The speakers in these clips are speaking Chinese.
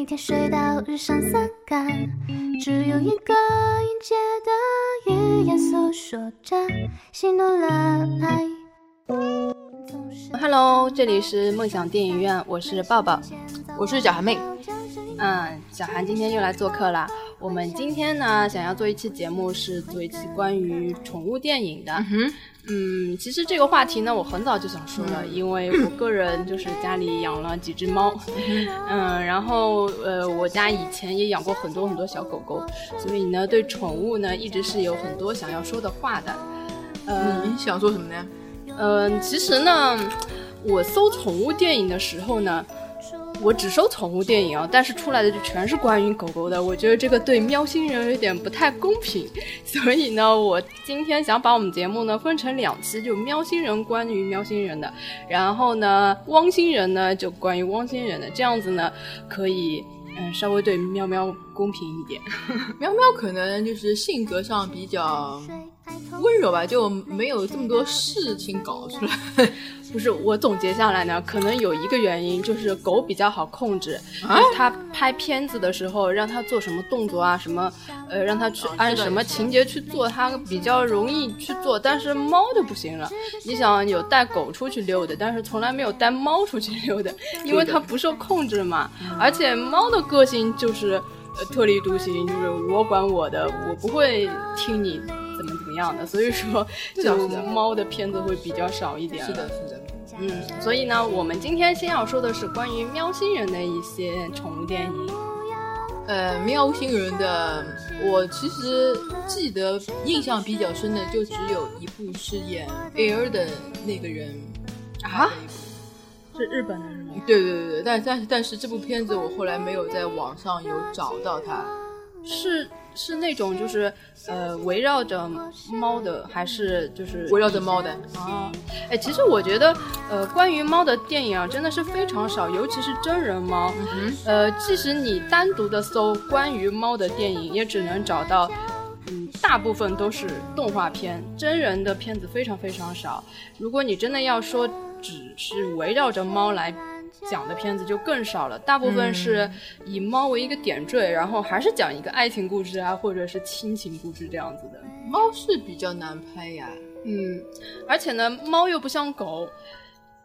每天睡到日上三竿，只有一个音节的语言诉说着喜怒乐哀。Hello，这里是梦想电影院，我是抱抱，我是小韩妹。嗯，小韩今天又来做客啦。我们今天呢，想要做一期节目，是做一期关于宠物电影的。嗯嗯，其实这个话题呢，我很早就想说了，因为我个人就是家里养了几只猫，嗯，然后呃，我家以前也养过很多很多小狗狗，所以呢，对宠物呢，一直是有很多想要说的话的。呃，你想说什么呢？嗯、其实呢，我搜宠物电影的时候呢，我只收宠物电影啊，但是出来的就全是关于狗狗的，我觉得这个对喵星人有点不太公平，所以呢，我今天想把我们节目呢分成两期，就喵星人关于喵星人的，然后呢，汪星人呢就关于汪星人的，这样子呢可以嗯稍微对喵喵公平一点。喵喵可能就是性格上比较温柔吧，就没有这么多事情搞出来。不是我总结下来呢，可能有一个原因就是狗比较好控制，啊就是它拍片子的时候让它做什么动作啊，什么呃让它去哦按什么情节去做，它比较容易去做。但是猫就不行了，你想有带狗出去溜的，但是从来没有带猫出去溜的，因为它不受控制嘛。而且猫的个性就是呃特立独行，就是我管我的，我不会听你。怎么怎么样的，所以说 就是猫的片子会比较少一点。是的，是的。嗯，所以呢，我们今天先要说的是关于喵星人的一些宠物电影。呃，喵星人的，我其实记得印象比较深的就只有一部是演 Air 的那个人啊是日本的是吗？对对对对，但但是但是这部片子我后来没有在网上有找到它。是是那种就是呃围绕着猫的，还是就是围绕着猫的，啊？哎，其实我觉得呃关于猫的电影啊，真的是非常少，尤其是真人猫。嗯呃，即使你单独的搜关于猫的电影，也只能找到，嗯，大部分都是动画片，真人的片子非常非常少。如果你真的要说只是围绕着猫来讲的片子，就更少了，大部分是以猫为一个点缀，然后还是讲一个爱情故事啊，或者是亲情故事这样子的。猫是比较难拍呀。嗯，而且呢，猫又不像狗。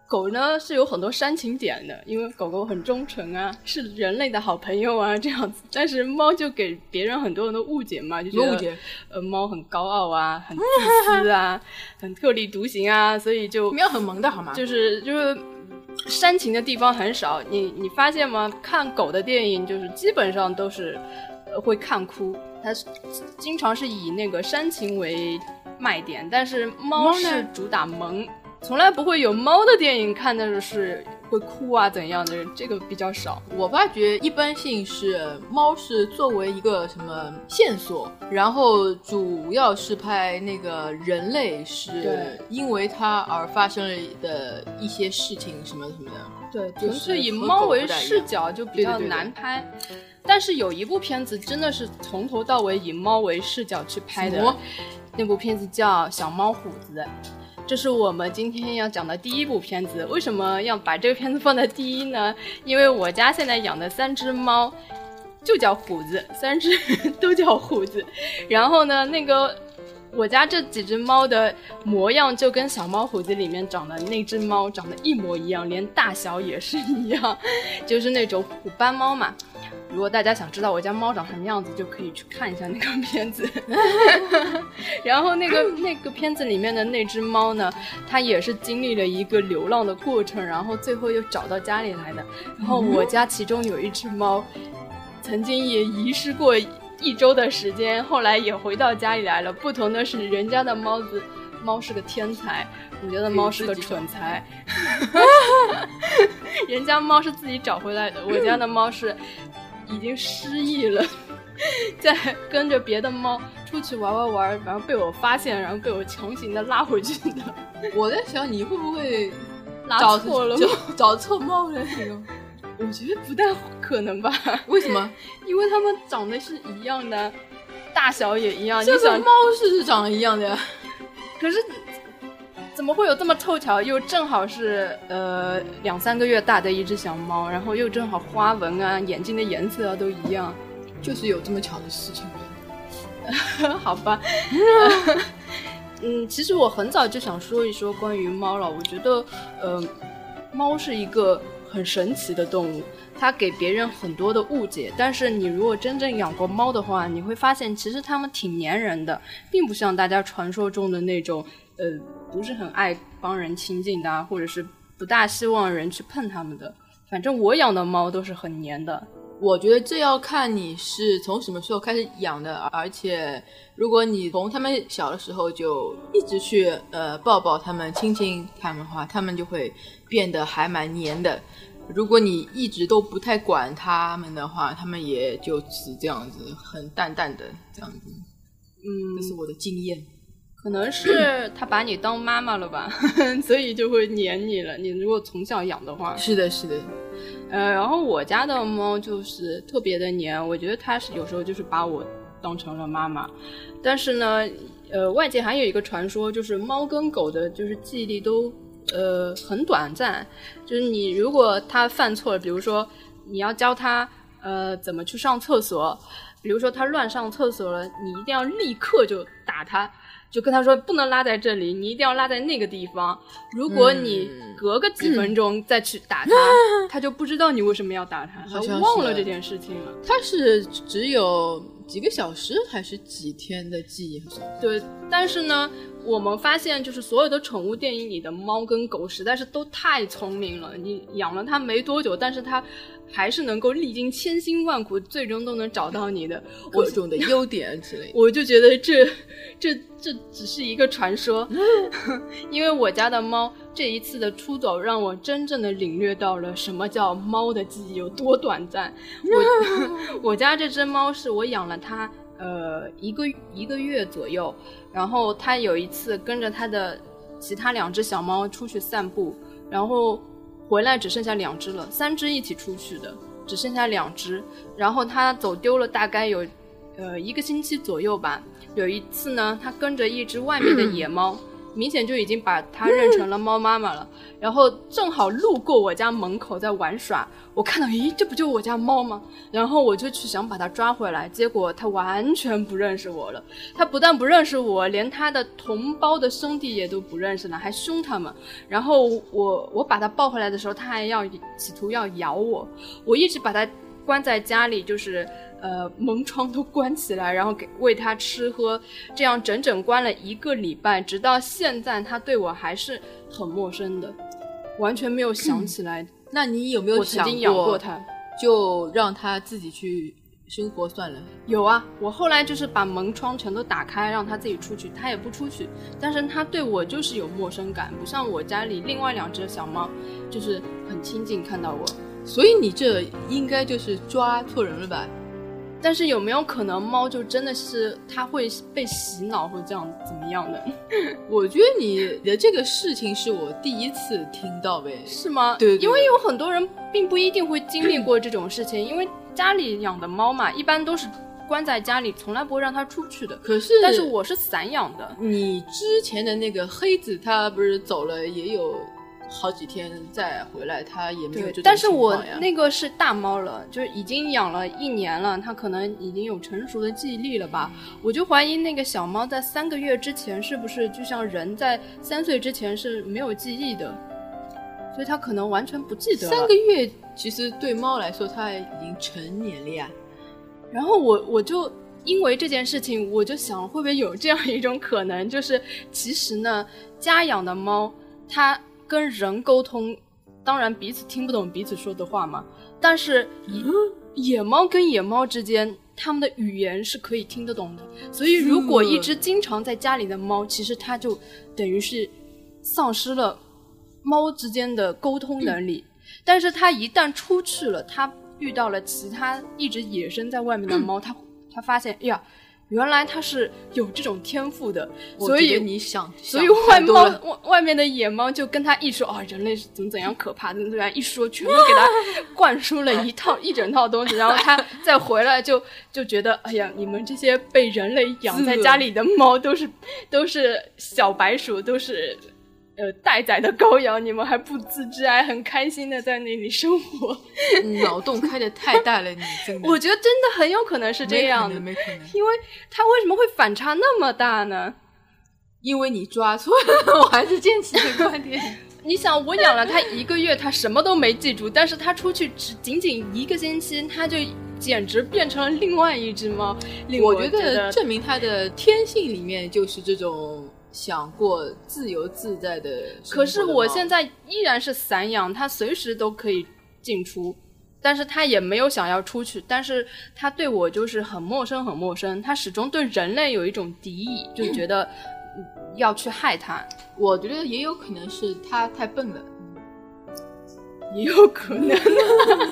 狗呢是有很多煽情点的，因为狗狗很忠诚啊，是人类的好朋友啊，这样子。但是猫就给别人很多人的误解嘛，就觉得？呃，猫很高傲啊，很自私啊，很特立独行啊，所以就 没有很萌的好吗？就是就是煽情的地方很少。你你发现吗？看狗的电影就是基本上都是呃会看哭，它是经常是以那个煽情为卖点，但是猫是主打萌，从来不会有猫的电影看的是会哭啊怎样的，这个比较少。我发觉一般性是猫是作为一个什么线索，然后主要是拍那个人类是因为它而发生了的一些事情什么什么的。对，就是以猫为视角就比较对对对对难拍。但是有一部片子真的是从头到尾以猫为视角去拍的，那部片子叫《小猫虎子》。这是我们今天要讲的第一部片子。为什么要把这个片子放在第一呢？因为我家现在养的三只猫就叫虎子，三只 都叫虎子。然后呢，那个我家这几只猫的模样就跟小猫虎子里面长的那只猫长得一模一样，连大小也是一样，就是那种虎斑猫嘛。如果大家想知道我家猫长什么样子，就可以去看一下那个片子。然后那个那个片子里面的那只猫呢，它也是经历了一个流浪的过程，然后最后又找到家里来的。然后我家其中有一只猫，曾经也遗失过一周的时间，后来也回到家里来了。不同的是，人家的猫子猫是个天才，我家的猫是个蠢材。人家猫是自己找回来的，我家的猫是已经失忆了，在跟着别的猫出去玩玩玩，然后被我发现，然后被我强行的拉回去的，我在想你会不会拉错了？找错猫了那种？我觉得不太可能吧，为什么？因为它们长得是一样的，大小也一样。你这个想猫是长得一样的呀。可是怎么会有这么凑巧？又正好是呃两三个月大的一只小猫，然后又正好花纹啊、眼睛的颜色啊都一样，就是有这么巧的事情吗？好吧。嗯，其实我很早就想说一说关于猫了。我觉得，呃，猫是一个很神奇的动物，它给别人很多的误解。但是你如果真正养过猫的话，你会发现其实它们挺粘人的，并不像大家传说中的那种。呃，不是很爱帮人亲近的，或者是不大希望人去碰它们的。反正我养的猫都是很黏的。我觉得这要看你是从什么时候开始养的，而且如果你从它们小的时候就一直去呃抱抱它们、亲亲它们的话，它们就会变得还蛮黏的。如果你一直都不太管它们的话，它们也就是这样子，很淡淡的这样子。嗯，这是我的经验。可能是他把你当妈妈了吧，所以就会黏你了。你如果从小养的话，是的，是的。呃，然后我家的猫就是特别的黏，我觉得它是有时候就是把我当成了妈妈。但是呢，呃，外界还有一个传说，就是猫跟狗的就是记忆力都呃很短暂。就是你如果他犯错了，比如说你要教他呃怎么去上厕所，比如说他乱上厕所了，你一定要立刻就打他。就跟他说不能拉在这里，你一定要拉在那个地方。如果你隔个几分钟再去打他，他就不知道你为什么要打他，他忘了这件事情了。他是只有几个小时还是几天的记忆？对，但是呢，我们发现就是所有的宠物电影里的猫跟狗实在是都太聪明了。你养了它没多久，但是它。还是能够历经千辛万苦，最终都能找到你的各种的优点之类。我就觉得这这这只是一个传说，因为我家的猫这一次的出走，让我真正的领略到了什么叫猫的记忆有多短暂。我 我家这只猫是我养了它呃一个一个月左右，然后它有一次跟着它的其他两只小猫出去散步，然后。回来只剩下两只了，三只一起出去的，只剩下两只。然后它走丢了，大概有，呃，一个星期左右吧。有一次呢，它跟着一只外面的野猫。明显就已经把它认成了猫妈妈了，然后正好路过我家门口在玩耍，我看到，咦，这不就我家猫吗？然后我就去想把它抓回来，结果它完全不认识我了。它不但不认识我，连它的同胞的兄弟也都不认识了，还凶他们。然后我我把它抱回来的时候，它还要企图要咬我，我一直把它关在家里，就是。呃，门窗都关起来，然后给喂它吃喝，这样整整关了一个礼拜，直到现在，它对我还是很陌生的，完全没有想起来。那你有没有曾经养过它？就让它自己去生活算了。有啊，我后来就是把门窗全都打开，让它自己出去，它也不出去。但是它对我就是有陌生感，不像我家里另外两只小猫，就是很亲近，看到我。所以你这应该就是抓错人了吧？但是有没有可能猫就真的是它会被洗脑或这样怎么样的？我觉得你的这个事情是我第一次听到呗，是吗？对，因为有很多人并不一定会经历过这种事情，因为家里养的猫嘛，一般都是关在家里，从来不会让它出去的。可是，但是我是散养的。你之前的那个黑子，它不是走了也有。好几天再回来，它也没有这但是我那个是大猫了，就是已经养了一年了，它可能已经有成熟的记忆力了吧？我就怀疑那个小猫在三个月之前是不是就像人在三岁之前是没有记忆的，所以它可能完全不记得。三个月其实对猫来说，它已经成年了呀。然后我我就因为这件事情，我就想会不会有这样一种可能，就是其实呢，家养的猫它。跟人沟通，当然彼此听不懂彼此说的话嘛。但是野猫跟野猫之间，它们的语言是可以听得懂的。所以，如果一只经常在家里的猫，其实它就等于是丧失了猫之间的沟通能力。但是它一旦出去了，它遇到了其他一直野生在外面的猫，它它发现，哎呀。原来他是有这种天赋的，所以你想，所以外猫外外面的野猫就跟他一说啊，人类是怎么怎样可怕，怎么怎样一说，全部给他灌输了一套一整套东西，然后他再回来就 就觉得，哎呀，你们这些被人类养在家里的猫都是都是小白鼠，都是呃待宰的羔羊，你们还不自知，还很开心的在那里生活。脑洞开的太大了，你真的。我觉得真的很有可能是这样的，没可能，因为他为什么会反差那么大呢？因为你抓错了，我还是坚持这个观点。你想，我养了它一个月，它什么都没记住，但是它出去只仅仅一个星期，它就简直变成了另外一只猫。我觉得证明它的天性里面就是这种想过自由自在的。可是我现在依然是散养，它随时都可以进出，但是它也没有想要出去，但是它对我就是很陌生，很陌生。它始终对人类有一种敌意，就觉得。要去害他，我觉得也有可能是他太笨了，也有可能。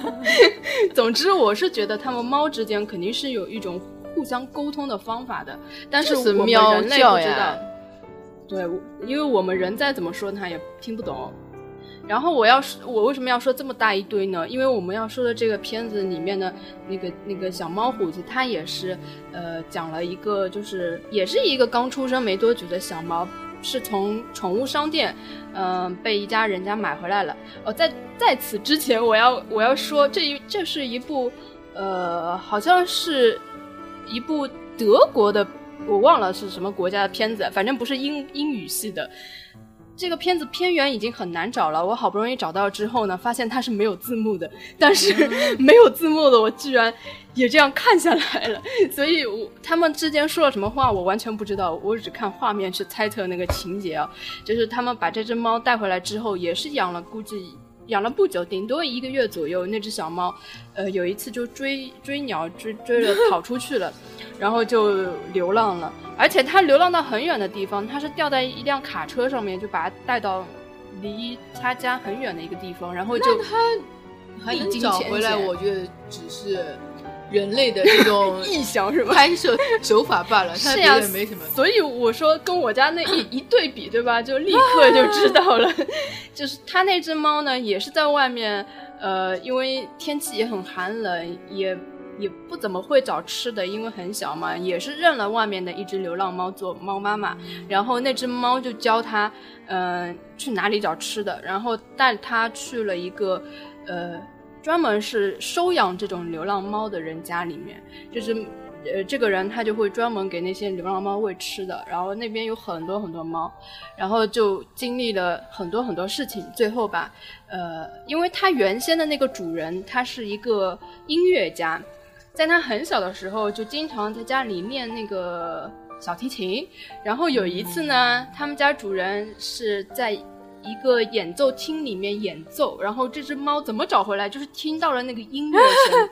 总之，我是觉得他们猫之间肯定是有一种互相沟通的方法的，但是我们人类不知道。对，因为我们人再怎么说，他也听不懂。然后我要说，我为什么要说这么大一堆呢？因为我们要说的这个片子里面的那个那个小猫虎子，它也是，呃，讲了一个，就是也是一个刚出生没多久的小猫，是从宠物商店，嗯，被一家人家买回来了。哦，在在此之前，我要我要说，这一这是一部，呃，好像是一部德国的，我忘了是什么国家的片子，反正不是英英语系的。这个片子片源已经很难找了，我好不容易找到之后呢，发现它是没有字幕的。但是 没有字幕的，我居然也这样看下来了。所以，我他们之间说了什么话，我完全不知道。我只看画面去猜测那个情节啊。就是他们把这只猫带回来之后，也是养了，估计养了不久，顶多一个月左右。那只小猫，呃，有一次就追追鸟，追追着跑出去了。然后就流浪了，而且它流浪到很远的地方，它是掉在一辆卡车上面，就把它带到离他家很远的一个地方，然后就它还能找回来，我觉得只是人类的这种 臆想是吧？拍摄手法罢了，是呀，没什么。所以我说跟我家那一 一对比，对吧？就立刻就知道了，就是他那只猫呢，也是在外面，呃，因为天气也很寒冷，也。也不怎么会找吃的，因为很小嘛，也是认了外面的一只流浪猫做猫妈妈，然后那只猫就教它，嗯，去哪里找吃的，然后带它去了一个，呃，专门是收养这种流浪猫的人家里面，就是，呃，这个人他就会专门给那些流浪猫喂吃的，然后那边有很多很多猫，然后就经历了很多很多事情，最后吧，呃，因为他原先的那个主人他是一个音乐家。在他很小的时候，就经常在家里练那个小提琴。然后有一次呢，他们家主人是在一个演奏厅里面演奏，然后这只猫怎么找回来？就是听到了那个音乐声，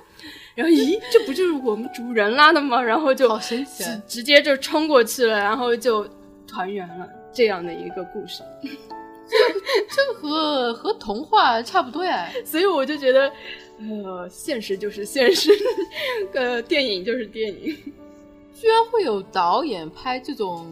然后咦，这不就是我们主人拉的吗？然后就好神奇，直接就冲过去了，然后就团圆了，这样的一个故事。这和和童话差不多呀，所以我就觉得。呃，现实就是现实，呃，电影就是电影。居然会有导演拍这种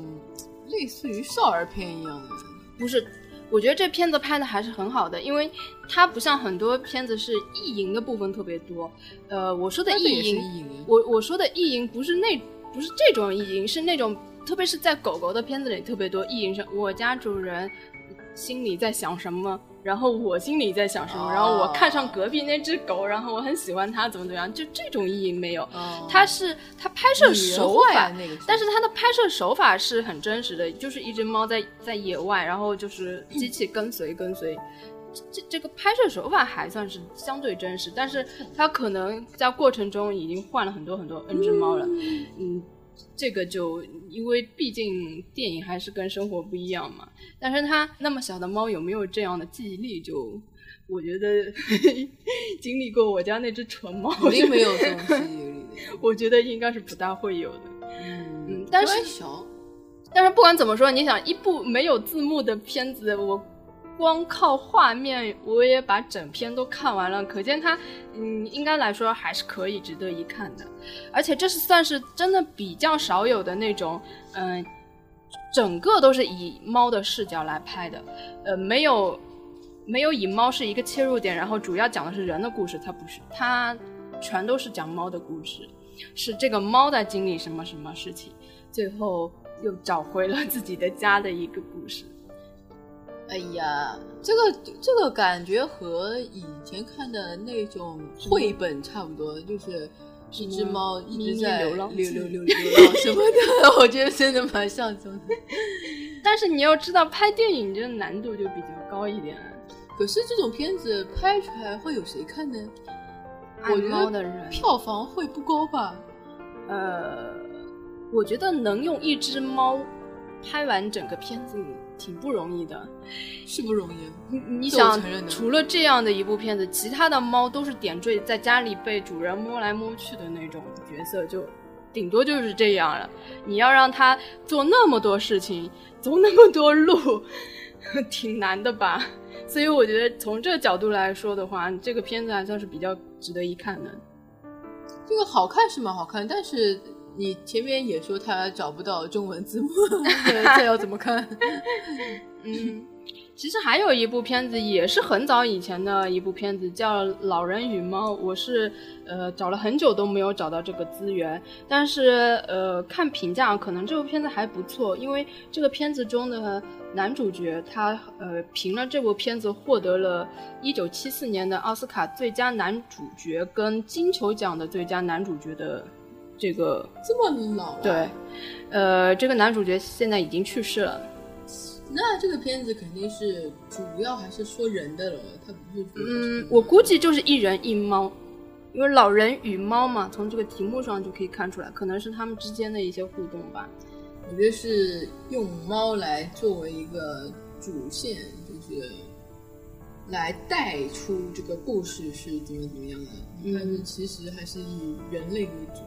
类似于少儿片一样的？不是，我觉得这片子拍的还是很好的，因为它不像很多片子是意淫的部分特别多。呃，我说的意淫，我我说的意淫不是那不是这种意淫，是那种特别是在狗狗的片子里特别多意淫是，我家主人心里在想什么。然后我心里在想什么？然后我看上隔壁那只狗，然后我很喜欢它，怎么怎么样？就这种意义没有。它是它拍摄手法，但是它的拍摄手法是很真实的，就是一只猫在在野外，然后就是机器跟随跟随。这这个拍摄手法还算是相对真实，但是它可能在过程中已经换了很多很多 N 只猫了，嗯。这个就因为毕竟电影还是跟生活不一样嘛，但是它那么小的猫有没有这样的记忆力？就我觉得 经历过我家那只纯猫，肯定没有这种记忆力。我觉得应该是不大会有的。嗯，但是但是不管怎么说，你想一部没有字幕的片子，我。光靠画面，我也把整篇都看完了，可见它，嗯，应该来说还是可以值得一看的。而且这是算是真的比较少有的那种，嗯，整个都是以猫的视角来拍的，呃，没有没有以猫是一个切入点，然后主要讲的是人的故事，它不是，它全都是讲猫的故事，是这个猫在经历什么什么事情，最后又找回了自己的家的一个故事。哎呀，这个这个感觉和以前看的那种绘本差不多，就是一只猫一直在流浪流 流流流浪什么的，我觉得真的蛮像这种的。但是你要知道，拍电影这个难度就比较高一点。可是这种片子拍出来会有谁看呢？我觉得票房会不高吧？呃，我觉得能用一只猫拍完整个片子挺不容易的。是不容易。你你想除了这样的一部片子，其他的猫都是点缀在家里被主人摸来摸去的那种角色，就顶多就是这样了。你要让它做那么多事情，走那么多路，挺难的吧？所以我觉得从这个角度来说的话，这个片子还算是比较值得一看的。这个好看是蛮好看，但是你前面也说他找不到中文字幕，这要怎么看？嗯，其实还有一部片子也是很早以前的一部片子，叫《老人与猫》。我是呃找了很久都没有找到这个资源，但是呃看评价，可能这部片子还不错，因为这个片子中的男主角他呃凭了这部片子获得了一九七四年的奥斯卡最佳男主角跟金球奖的最佳男主角的这个这么老、了？对，呃这个男主角现在已经去世了。那这个片子肯定是主要还是说人的了，他不是说嗯，我估计就是一人一猫，因为老人与猫嘛，从这个题目上就可以看出来，可能是他们之间的一些互动吧。我觉得是用猫来作为一个主线，就是来带出这个故事是怎么怎么样的。嗯但是其实还是以人类为主。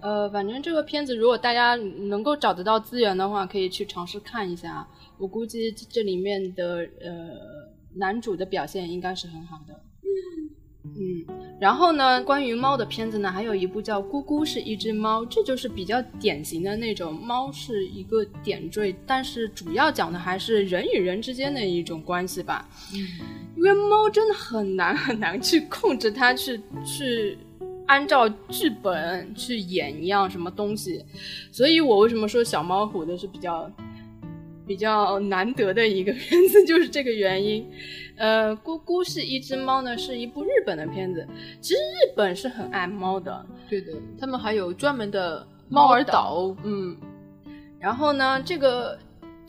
呃，反正这个片子如果大家能够找得到资源的话，可以去尝试看一下。我估计这里面的呃男主的表现应该是很好的。嗯，然后呢，关于猫的片子呢，还有一部叫《咕咕是一只猫》，这就是比较典型的那种猫是一个点缀，但是主要讲的还是人与人之间的一种关系吧。因为猫真的很难很难去控制它，去去按照剧本去演一样什么东西，所以我为什么说小猫虎的是比较比较难得的一个片子，就是这个原因。呃，咕咕是一只猫呢，是一部日本的片子。其实日本是很爱猫的，对的，他们还有专门的猫儿岛。嗯，然后呢，这个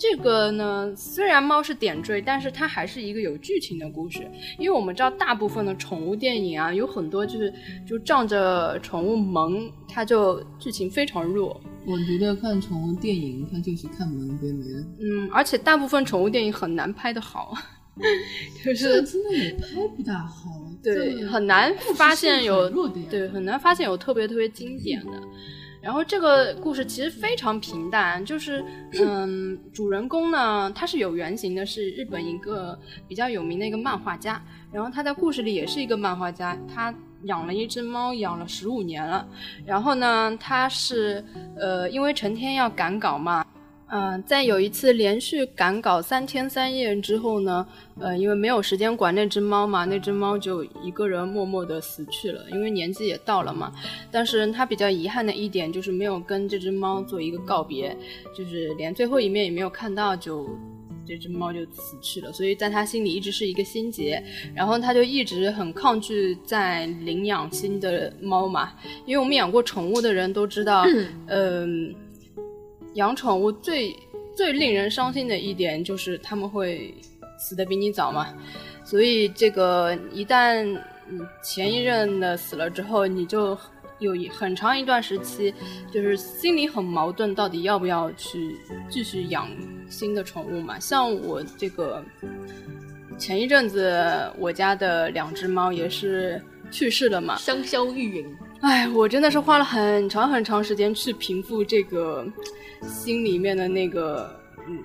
这个呢，虽然猫是点缀，但是它还是一个有剧情的故事。因为我们知道，大部分的宠物电影啊，有很多就是就仗着宠物萌，它就剧情非常弱。我觉得看宠物电影，它就是看萌跟没了。嗯，而且大部分宠物电影很难拍得好，就是真的也拍不大好，对很难发现有弱点对很难发现有特别特别经典的。然后这个故事其实非常平淡，就是嗯，主人公呢他是有原型的，是日本一个比较有名的一个漫画家，然后他在故事里也是一个漫画家，他养了一只猫，养了十五年了。然后呢，他是呃因为成天要赶稿嘛，嗯、在有一次连续赶稿三天三夜之后呢，呃，因为没有时间管那只猫嘛，那只猫就一个人默默的死去了，因为年纪也到了嘛。但是他比较遗憾的一点就是没有跟这只猫做一个告别，就是连最后一面也没有看到就。这只猫就死去了，所以在他心里一直是一个心结，然后他就一直很抗拒在领养新的猫嘛，因为我们养过宠物的人都知道，嗯、养宠物最最令人伤心的一点就是他们会死的比你早嘛，所以这个一旦嗯前一任的死了之后，你就有一很长一段时期就是心里很矛盾，到底要不要去继续养新的宠物嘛？像我这个前一阵子我家的两只猫也是去世了嘛，香消玉殒。哎，我真的是花了很长很长时间去平复这个心里面的那个，嗯，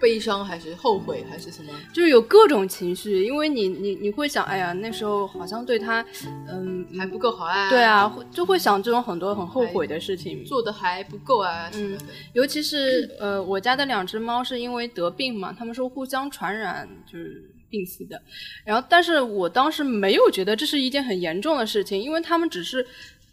悲伤还是后悔还是什么？就是有各种情绪，因为你你你会想，哎呀，那时候好像对他，嗯，还不够好啊？对啊，，就会想这种很多很后悔的事情。做的还不够啊嗯。尤其是呃，我家的两只猫是因为得病嘛，他们说互相传染，就是病死的。然后，但是我当时没有觉得这是一件很严重的事情，因为他们只是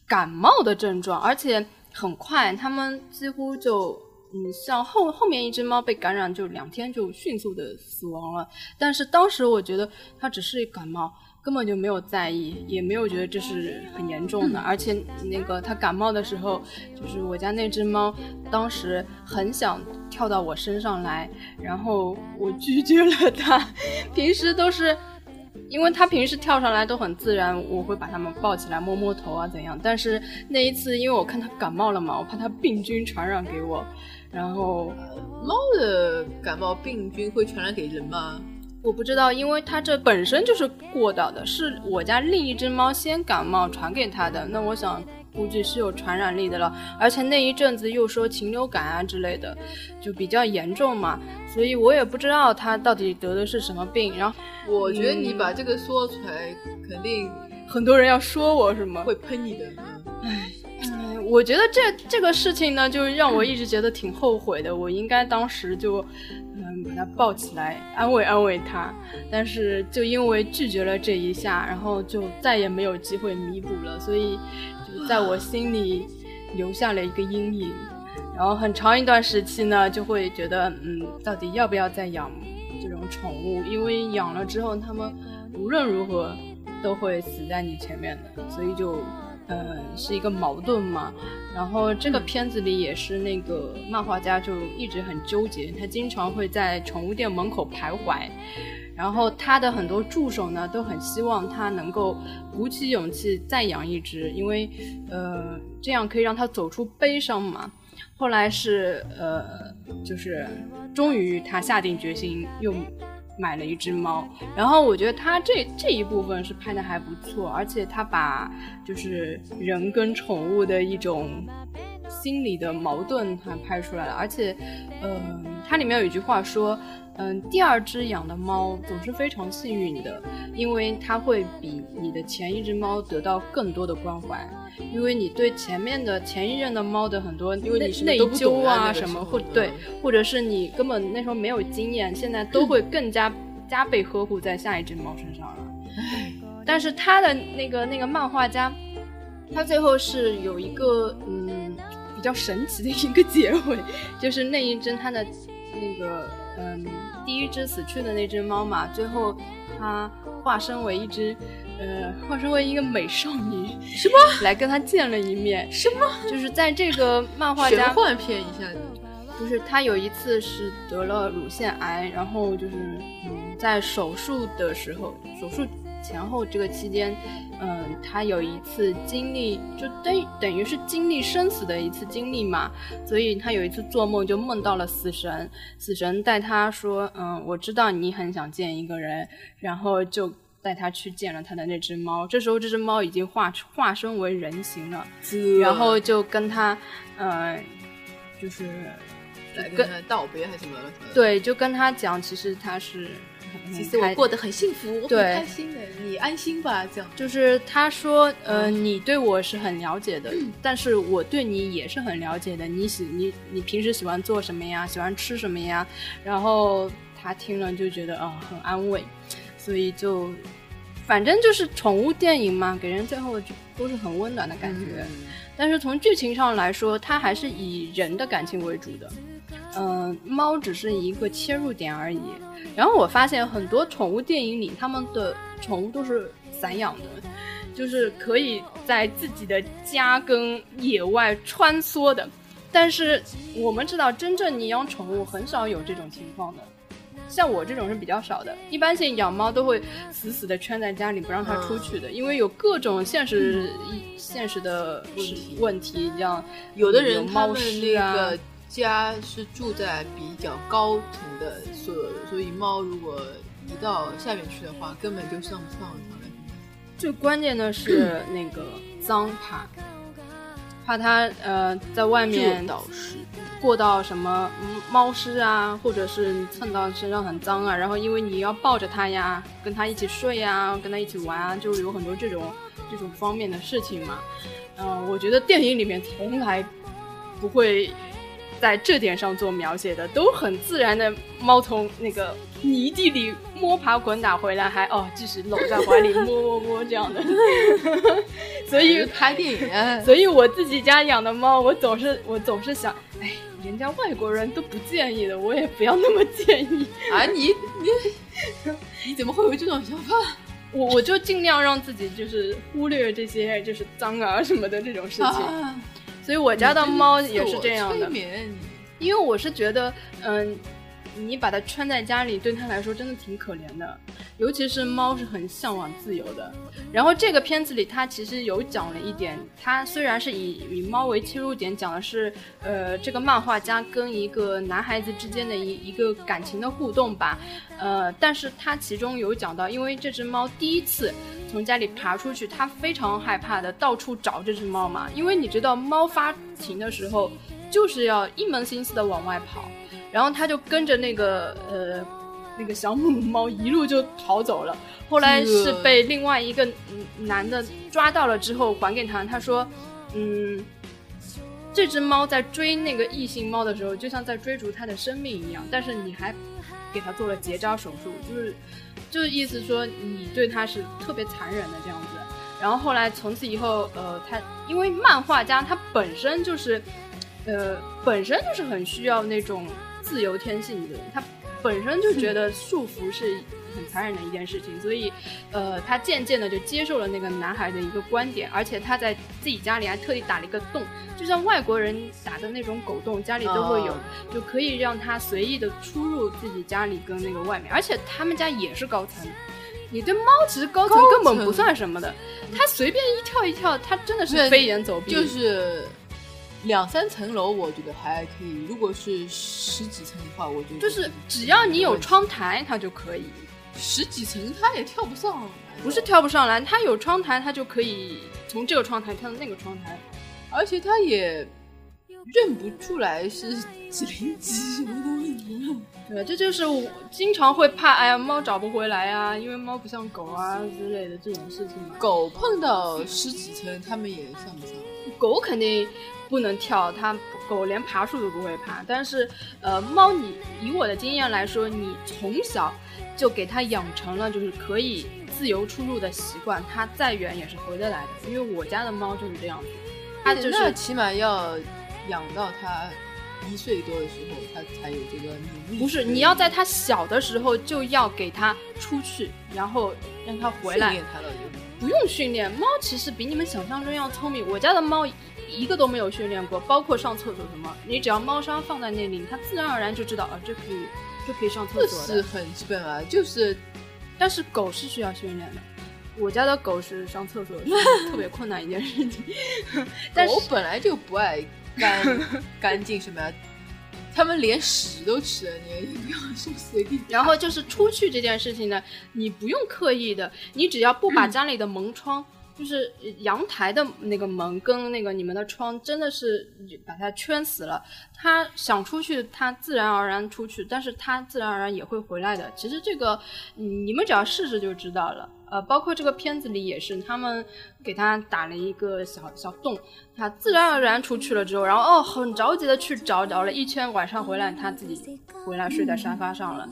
感冒的症状，而且很快，他们几乎就嗯，像后后面一只猫被感染，就两天就迅速的死亡了。但是当时我觉得它只是感冒，根本就没有在意，也没有觉得这是很严重的。而且那个它感冒的时候，就是我家那只猫，当时很想跳到我身上来，然后我拒绝了它。平时都是。因为它平时跳上来都很自然，我会把它们抱起来摸摸头啊怎样。但是那一次，因为我看它感冒了嘛，我怕它病菌传染给我。然后猫的感冒病菌会传染给人吗？我不知道，因为它这本身就是过道的，是我家另一只猫先感冒传给它的。那我想。估计是有传染力的了，而且那一阵子又说禽流感啊之类的，就比较严重嘛，所以我也不知道它到底得的是什么病。然后我觉得你把这个说出来，肯定很多人要说我什么，会喷你的。唉，我觉得这这个事情呢，就让我一直觉得挺后悔的。我应该当时就嗯把他抱起来安慰安慰他，但是就因为拒绝了这一下，然后就再也没有机会弥补了，所以就。在我心里留下了一个阴影，然后很长一段时期呢，就会觉得，嗯，到底要不要再养这种宠物？因为养了之后，它们无论如何都会死在你前面的，所以就，嗯，是一个矛盾嘛。然后这个片子里也是那个漫画家就一直很纠结，他经常会在宠物店门口徘徊。然后他的很多助手呢，都很希望他能够鼓起勇气再养一只，因为，呃，这样可以让他走出悲伤嘛。后来是，呃，就是终于他下定决心用买了一只猫。然后我觉得他这这一部分是拍的还不错，而且他把就是人跟宠物的一种心理的矛盾还拍出来了，而且，嗯，它里面有一句话说。嗯，第二只养的猫总是非常幸运的，因为它会比你的前一只猫得到更多的关怀，因为你对前面的前一任的猫的很多因为你是内疚啊什么，或对，或者是你根本那时候没有经验，现在都会更加加倍呵护在下一只猫身上了。但是他的那个那个漫画家，他最后是有一个嗯比较神奇的一个结尾，就是那一只他的那个嗯。第一只死去的那只猫嘛，最后它化身为一只，呃，化身为一个美少女，什 么来跟他见了一面？什么？就是在这个漫画家幻片一下子，就是他有一次是得了乳腺癌，然后就是嗯，在手术的时候，手术。前后这个期间，嗯，他有一次经历，就等等于是经历生死的一次经历嘛，所以他有一次做梦就梦到了死神，死神带他说，嗯，我知道你很想见一个人，然后就带他去见了他的那只猫。这时候这只猫已经化化身为人形了，然后就跟他，嗯，就是跟他道别还是什么？对，就跟他讲，其实他是。其实我过得很幸福，我很开心的，你安心吧。这样就是他说，呃，你对我是很了解的，但是我对你也是很了解的。你喜你你平时喜欢做什么呀？喜欢吃什么呀？然后他听了就觉得啊，很安慰，所以就反正就是宠物电影嘛，给人最后都是很温暖的感觉。但是从剧情上来说，它还是以人的感情为主的。嗯，猫只是一个切入点而已。然后我发现很多宠物电影里，他们的宠物都是散养的，就是可以在自己的家跟野外穿梭的。但是我们知道，真正你养宠物很少有这种情况的。像我这种是比较少的，一般性养猫都会死死的圈在家里，不让它出去的，因为有各种现实现实的问题。问题，像有的人他们那个。家是住在比较高层的，所所以猫如果移到下面去的话，根本就上不上。最关键的是那个脏，怕怕它呃在外面过到什么猫尸啊，或者是蹭到身上很脏啊，然后因为你要抱着它呀，跟它一起睡呀，跟它一起玩啊，就有很多这种这种方面的事情嘛。嗯，我觉得电影里面从来不会。在这点上做描写的都很自然的，猫从那个泥地里摸爬滚打回来，还哦继续搂在怀里摸摸摸这样的，所以拍电影，所以我自己家养的猫，我总是我总是想，哎，人家外国人都不建议的，我也不要那么建议。啊，你你你怎么会有这种想法？我我就尽量让自己就是忽略这些就是脏啊什么的这种事情。啊所以我家的猫也是这样的，催眠因为我是觉得，嗯，你把它圈在家里，对它来说真的挺可怜的。尤其是猫是很向往自由的。然后这个片子里，它其实有讲了一点，它虽然是以以猫为切入点，讲的是呃这个漫画家跟一个男孩子之间的一一个感情的互动吧，呃，但是它其中有讲到，因为这只猫第一次。从家里爬出去，它非常害怕的到处找这只猫嘛，因为你知道猫发情的时候就是要一门心思的往外跑，然后他就跟着那个呃那个小母猫一路就逃走了。后来是被另外一个男的抓到了之后还给他，他说，嗯，这只猫在追那个异性猫的时候，就像在追逐它的生命一样，但是你还给它做了结扎手术，就是就是意思说你对它是特别残忍的这样子。然后后来从此以后，呃，他因为漫画家他本身就是，呃，本身就是很需要那种自由天性的人，他本身就觉得束缚是很残忍的一件事情，所以，呃，他渐渐的就接受了那个男孩的一个观点，而且他在自己家里还特地打了一个洞，就像外国人打的那种狗洞，家里都会有，哦就可以让他随意的出入自己家里跟那个外面，而且他们家也是高层。你对猫其实高层根本不算什么的，它随便一跳一跳，它真的是飞檐走壁。就是两三层楼，我觉得还可以。如果是十几层的话，我觉得就是只要你有窗台，它就可以。十几层，它也跳不上来。不是跳不上来，它有窗台，它就可以从这个窗台跳到那个窗台。而且它也认不出来是几零几什么东西。对，这就是我经常会怕，哎呀，猫找不回来啊，因为猫不像狗啊之类的这种事情嘛。狗碰到十几层，它们也上不上。狗肯定不能跳，它狗连爬树都不会爬。但是，呃，猫你以我的经验来说，你从小就给它养成了就是可以自由出入的习惯，它再远也是回得来的。因为我家的猫就是这样子，它就那是起码要养到它一岁多的时候，它才有这个能力。不是你要在它小的时候就要给它出去，然后让它回来训练，它了就。不用训练，猫其实比你们想象中要聪明。我家的猫一个都没有训练过，包括上厕所什么，你只要猫砂放在那里，它自然而然就知道，啊，这可以，这可以上厕所的。是很基本啊，就是但是狗是需要训练的，我家的狗是上厕所是 特别困难一件事情。但是狗本来就不爱干 干净什么呀，它们连屎都吃了，你也不要说随地。然后就是出去这件事情呢，你不用刻意的，你只要不嗯把家里的门窗，就是阳台的那个门跟那个你们的窗，真的是把它圈死了。它想出去，它自然而然出去，但是它自然而然也会回来的。其实这个，你们只要试试就知道了。呃，包括这个片子里也是，他们给它打了一个小小洞，它自然而然出去了之后，然后哦，很着急的去找，找了一圈，晚上回来，它自己回来睡在沙发上了。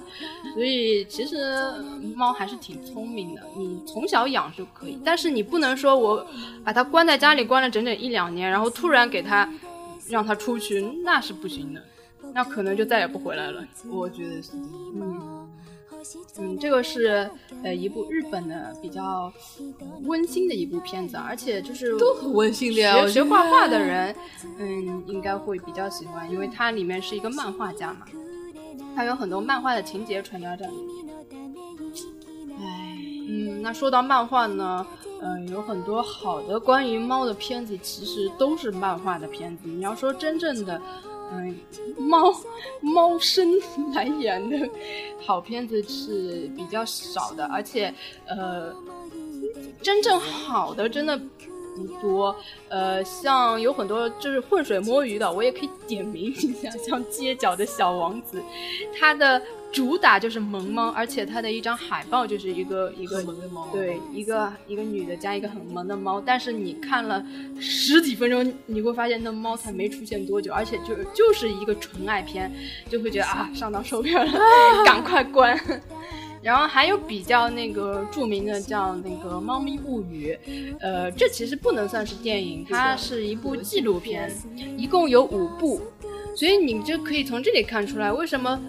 所以其实猫还是挺聪明的，你从小养就可以，但是你不能说我把它关在家里关了整整一两年，然后突然给它让它出去，那是不行的，那可能就再也不回来了。我觉得是。嗯嗯，这个是呃一部日本的比较呃温馨的一部片子，而且就是都很温馨的呀学画画的人，嗯，应该会比较喜欢，因为它里面是一个漫画家嘛，它有很多漫画的情节传达在里面。唉，嗯，那说到漫画呢，嗯、有很多好的关于猫的片子，其实都是漫画的片子。你要说真正的，嗯、猫猫生来演的好片子是比较少的，而且呃，真正好的真的不多。呃，像有很多就是浑水摸鱼的，我也可以点名一下，像《街角的小王子》，他的主打就是萌猫，而且它的一张海报就是一个一个萌的猫。对，一个一个女的加一个很萌的猫，但是你看了十几分钟，你会发现那猫才没出现多久，而且就就是一个纯爱片，就会觉得啊上当受骗了，赶快关。然后还有比较那个著名的叫那个《猫咪物语》，呃，这其实不能算是电影，它是一部纪录片，一共有五部。所以你就可以从这里看出来，为什么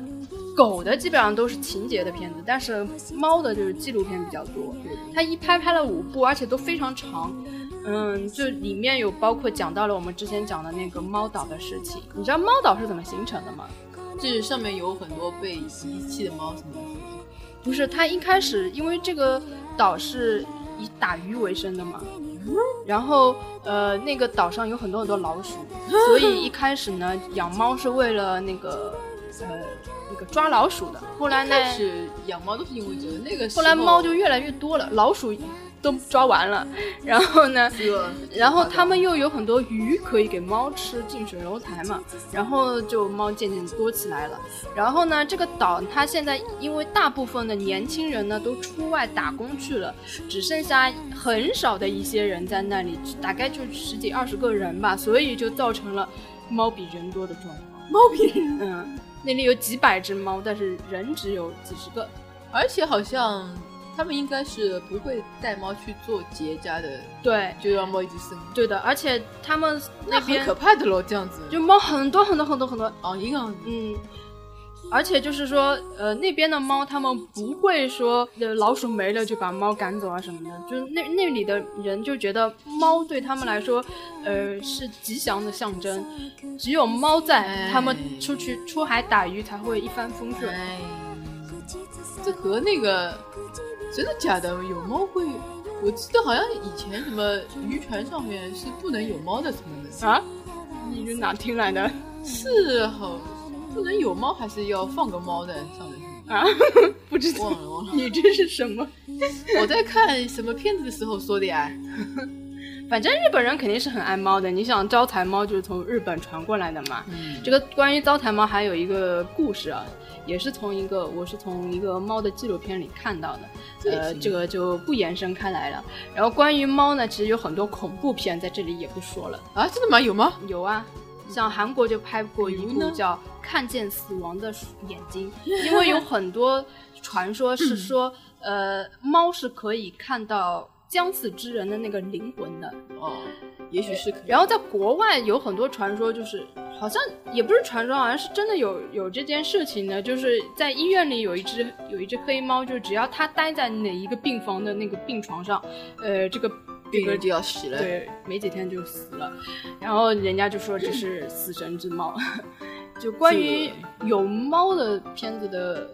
狗的基本上都是情节的片子，但是猫的就是纪录片比较多。它一拍拍了五部，而且都非常长。嗯，就里面有包括讲到了我们之前讲的那个猫岛的事情。你知道猫岛是怎么形成的吗？就是上面有很多被遗弃的猫，什么意思？不是，它一开始因为这个岛是以打鱼为生的嘛，然后呃那个岛上有很多很多老鼠，所以一开始呢养猫是为了那个呃那个抓老鼠的。后来呢，是养猫都是因为觉得，那个后来猫就越来越多了，老鼠都抓完了，然后呢，这个然后他们又有很多鱼可以给猫吃，近水楼台嘛，然后就猫渐渐多起来了。然后呢，这个岛它现在因为大部分的年轻人呢都出外打工去了，只剩下很少的一些人在那里，大概就十几二十个人吧，所以就造成了猫比人多的状况。猫比人，嗯，那里有几百只猫，但是人只有几十个。而且好像他们应该是不会带猫去做结扎的，对，就让猫一直生，对的，而且他们那边可怕的咯，这样子。就猫很多很多很多很多，哦，一个，嗯，而且就是说，呃，那边的猫他们不会说，呃，老鼠没了就把猫赶走啊什么的，就是那那里的人就觉得猫对他们来说，呃，是吉祥的象征，只有猫在，哎他们出去出海打鱼才会一帆风顺。哎，这和那个真的假的？有猫会？我记得好像以前什么渔船上面是不能有猫的什么的，啊？你是哪听来的是好不能有猫，还是要放个猫在上面？啊？不知道，忘了忘了。你这是什么？我在看什么片子的时候说的呀？反正日本人肯定是很爱猫的。你想招财猫就是从日本传过来的嘛。嗯这个关于招财猫还有一个故事啊，也是从一个我是从一个猫的纪录片里看到的，呃，这个就不延伸开来了。然后关于猫呢，其实有很多恐怖片，在这里也不说了。啊，真的吗？有吗？有啊，像韩国就拍过一部叫《看见死亡的眼睛》，因为有很多传说是说，呃，猫是可以看到将死之人的那个灵魂的。哦，也许是可以。然后在国外有很多传说，就是好像也不是传说，好像是真的有有这件事情的，就是在医院里有一只有一只黑猫，就只要它待在哪一个病房的那个病床上，呃，这个病人就要死了。对，没几天就死了。然后人家就说这是死神之猫。就关于有猫的片子的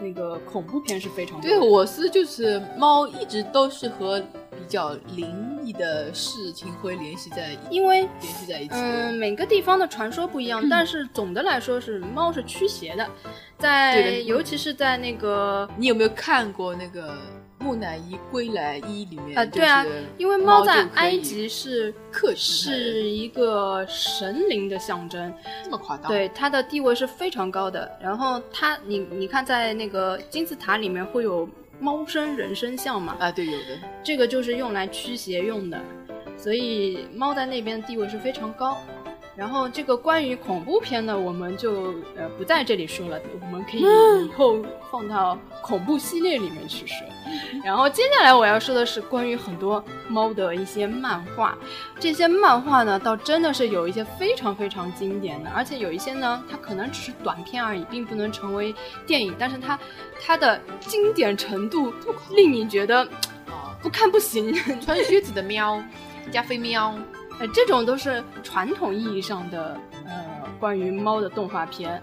那个恐怖片是非常。对，我是就是猫一直都是和比较灵异的事情会联系在因为联系在一起。嗯，每个地方的传说不一样，但是总的来说是猫是驱邪的，在尤其是在那个你有没有看过那个《木乃伊归来一》里面？啊，对啊，因为猫在埃及是克是一个神灵的象征，这么夸张？，对它的地位是非常高的。然后它，你你看，在那个金字塔里面会有猫身人身像嘛，啊，对，有的。这个就是用来驱邪用的，所以猫在那边地位是非常高。然后这个关于恐怖片呢，我们就呃不在这里说了，我们可以以后放到恐怖系列里面去说。然后接下来我要说的是关于很多猫的一些漫画，这些漫画呢，倒真的是有一些非常非常经典的，而且有一些呢，它可能只是短片而已，并不能成为电影，但是它它的经典程度令你觉得啊，不看不行。穿靴子的喵，加菲喵。呃，这种都是传统意义上的呃关于猫的动画片。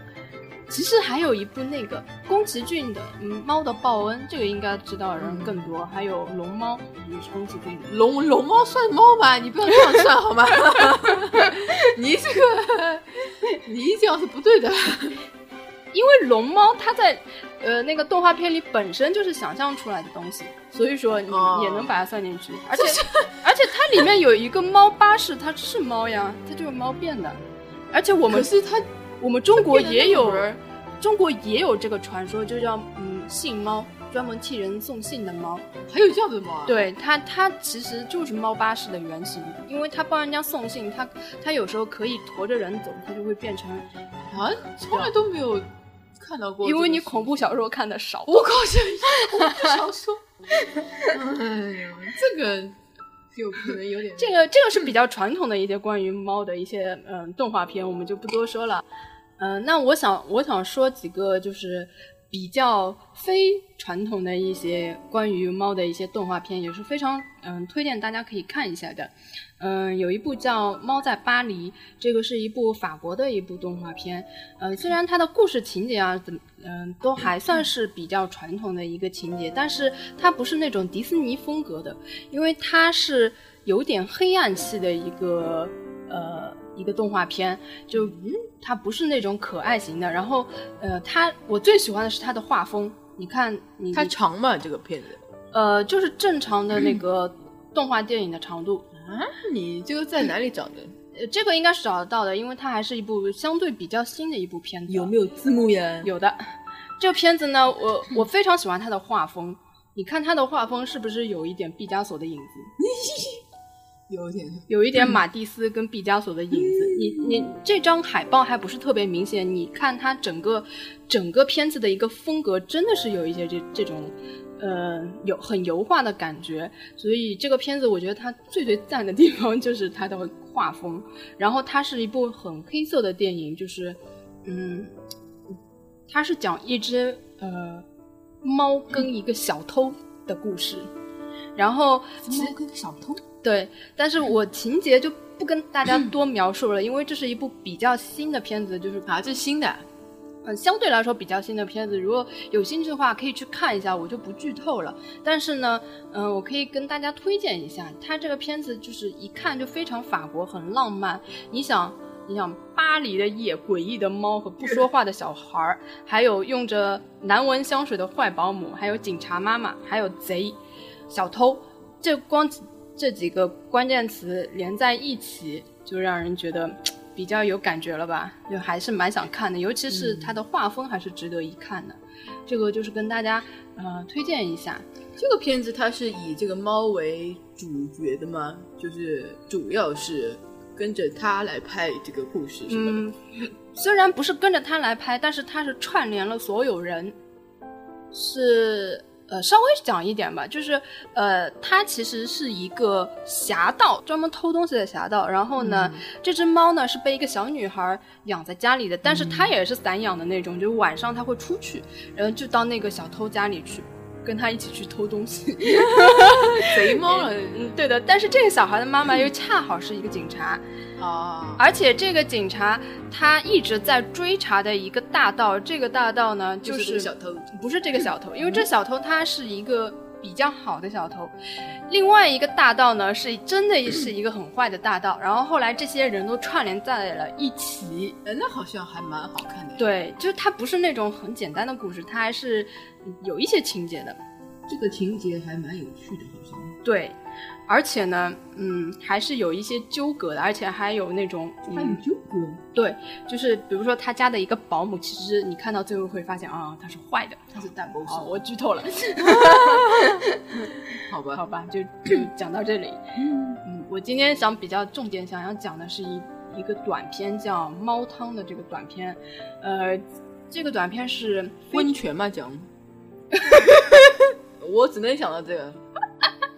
其实还有一部那个宫崎骏的《嗯猫的报恩》，这个应该知道的人更多。还有《龙猫》也是宫崎骏的。龙龙猫算猫吧？你不要这样算好吗？你这个，你这样是不对的。因为龙猫它在呃那个动画片里本身就是想象出来的东西，所以说你哦也能把它算进去。而且而且它里面有一个猫巴士，它是猫呀，它就是猫变的。而且我们是它我们中国也有人，中国也有这个传说，就叫嗯信猫，专门替人送信的猫。还有这样子的猫啊？，对它，它其实就是猫巴士的原型，因为它帮人家送信，它它有时候可以驮着人走，它就会变成。啊，从来都没有看到过。因为你恐，怖小说看的少。我靠，这恐怖小说。哎呦，这个就可能有点这个这个是比较传统的一些关于猫的一些嗯动画片，我们就不多说了。嗯，那我想我想说几个就是比较非传统的一些关于猫的一些动画片，也是非常嗯推荐大家可以看一下的。嗯，有一部叫《猫在巴黎》，这个是一部法国的一部动画片。嗯，虽然它的故事情节啊，怎么嗯都还算是比较传统的一个情节，但是它不是那种迪士尼风格的，因为它是有点黑暗系的一个呃一个动画片，就嗯它不是那种可爱型的。然后呃，它我最喜欢的是它的画风，你看你它长吗这个片子呃就是正常的那个动画电影的长度。啊，你这个在哪里找的？呃，这个应该是找得到的，因为它还是一部相对比较新的一部片子。有没有字幕呀？有的。这个片子呢，我我非常喜欢它的画风。你看它的画风是不是有一点毕加索的影子？有一点，有一点马蒂斯跟毕加索的影子。你你这张海报还不是特别明显，你看它整个整个片子的一个风格，真的是有一些这这种。呃，有很油画的感觉，所以这个片子我觉得它最最赞的地方 就是它的画风。然后它是一部很黑色的电影，就是，嗯，它是讲一只呃猫跟一个小偷的故事。然后猫跟小偷对，但是我情节就不跟大家 多描述了，因为这是一部比较新的片子，就是啊，这是新的。嗯，相对来说比较新的片子，如果有兴趣的话，可以去看一下，我就不剧透了。但是呢，嗯，我可以跟大家推荐一下，它这个片子就是一看就非常法国，很浪漫。你想，你想巴黎的夜，诡异的猫和不说话的小孩儿，还有用着难闻香水的坏保姆，还有警察妈妈，还有贼、小偷，这光这几个关键词连在一起，就让人觉得。比较有感觉了吧？就还是蛮想看的，尤其是它的画风还是值得一看的。这个就是跟大家呃推荐一下。这个片子它是以这个猫为主角的吗？就是主要是跟着它来拍这个故事，是吗？虽然不是跟着它来拍，但是它是串联了所有人，是。呃，稍微讲一点吧，就是，呃，它其实是一个侠盗，专门偷东西的侠盗。然后呢，这只猫呢是被一个小女孩养在家里的，但是它也是散养的那种，就是晚上它会出去，然后就到那个小偷家里去，跟他一起去偷东西。贼猫了，嗯，对的。但是这个小孩的妈妈又恰好是一个警察。哦，而且这个警察他一直在追查的一个大盗，这个大盗呢就是小偷，不是这个小偷，因为这小偷他是一个比较好的小偷，另外一个大盗呢是真的是一个很坏的大盗，然后后来这些人都串联在了一起，哎，那好像还蛮好看的。对，就是它不是那种很简单的故事，它还是有一些情节的。这个情节还蛮有趣的，好像。对。而且呢，嗯，还是有一些纠葛的，而且还有那种还有纠葛。对，就是比如说他家的一个保姆，其实你看到最后会发现啊，他是坏的，他是蛋包哦，我剧透了。好吧，好吧，就就 讲到这里。嗯，我今天想比较重点想要讲的是一一个短片，叫《猫汤》的这个短片。呃，这个短片是温泉嘛讲。我只能想到这个。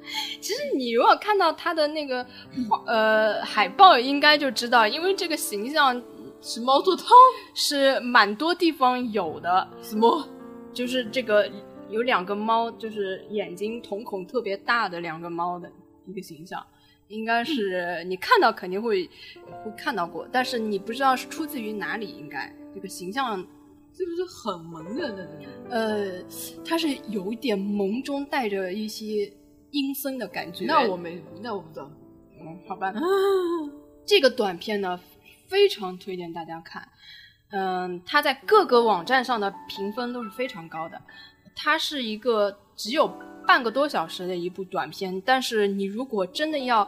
其实你如果看到他的那个画呃海报，应该就知道，因为这个形象是猫做汤，是蛮多地方有的。什么？就是这个有两个猫，就是眼睛瞳孔特别大的两个猫的一个形象，应该是你看到肯定会会看到过，但是你不知道是出自于哪里。应该这个形象是不是很萌的那种？呃，它是有一点萌中带着一些。阴森的感觉，那我没，那我不知道。嗯，好吧。这个短片呢，非常推荐大家看。嗯，它在各个网站上的评分都是非常高的。它是一个只有半个多小时的一部短片，但是你如果真的要，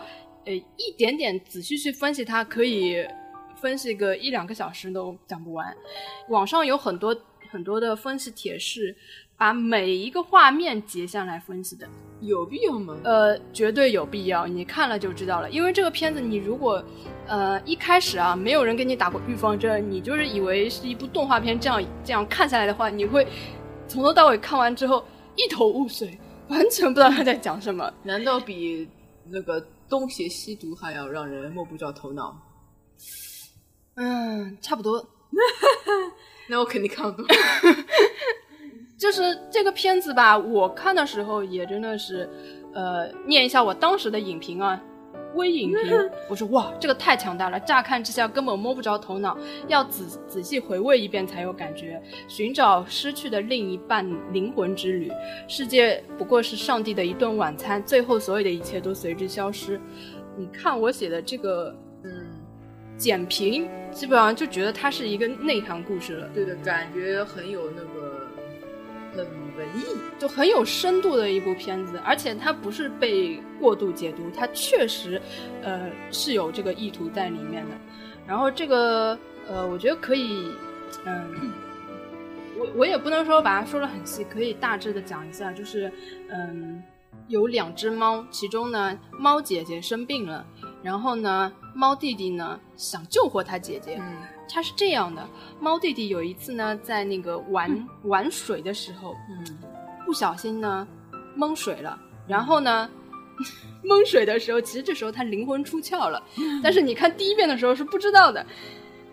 呃，一点点仔细去分析它，可以分析个一两个小时都讲不完。网上有很多很多的分析帖是。把每一个画面截下来分析的，有必要吗？呃，绝对有必要，你看了就知道了。因为这个片子，你如果，呃，一开始啊，没有人给你打过预防针，你就是以为是一部动画片，这样这样看下来的话，你会从头到尾看完之后一头雾水，完全不知道他在讲什么。难道比那个东邪西毒还要让人摸不着头脑。嗯，差不多。那我肯定看不懂。就是这个片子吧，我看的时候也真的是，呃，念一下我当时的影评啊，微影评，我说哇，这个太强大了，乍看之下根本摸不着头脑，要仔仔细回味一遍才有感觉。寻找失去的另一半灵魂之旅，世界不过是上帝的一顿晚餐，最后所有的一切都随之消失。你看我写的这个，嗯，简评，基本上就觉得它是一个内涵故事了。对的，感觉很有那个很文艺。就很有深度的一部片子，而且它不是被过度解读，它确实，呃，是有这个意图在里面的。然后这个，呃，我觉得可以，嗯，我我也不能说把它说的很细，可以大致的讲一下，就是，嗯，有两只猫，其中呢，猫姐姐生病了，然后呢，猫弟弟呢想救活他姐姐，嗯它是这样的，猫弟弟有一次呢，在那个玩、玩水的时候，嗯不小心呢蒙水了，然后呢 蒙水的时候，其实这时候他灵魂出窍了，但是你看第一遍的时候是不知道的，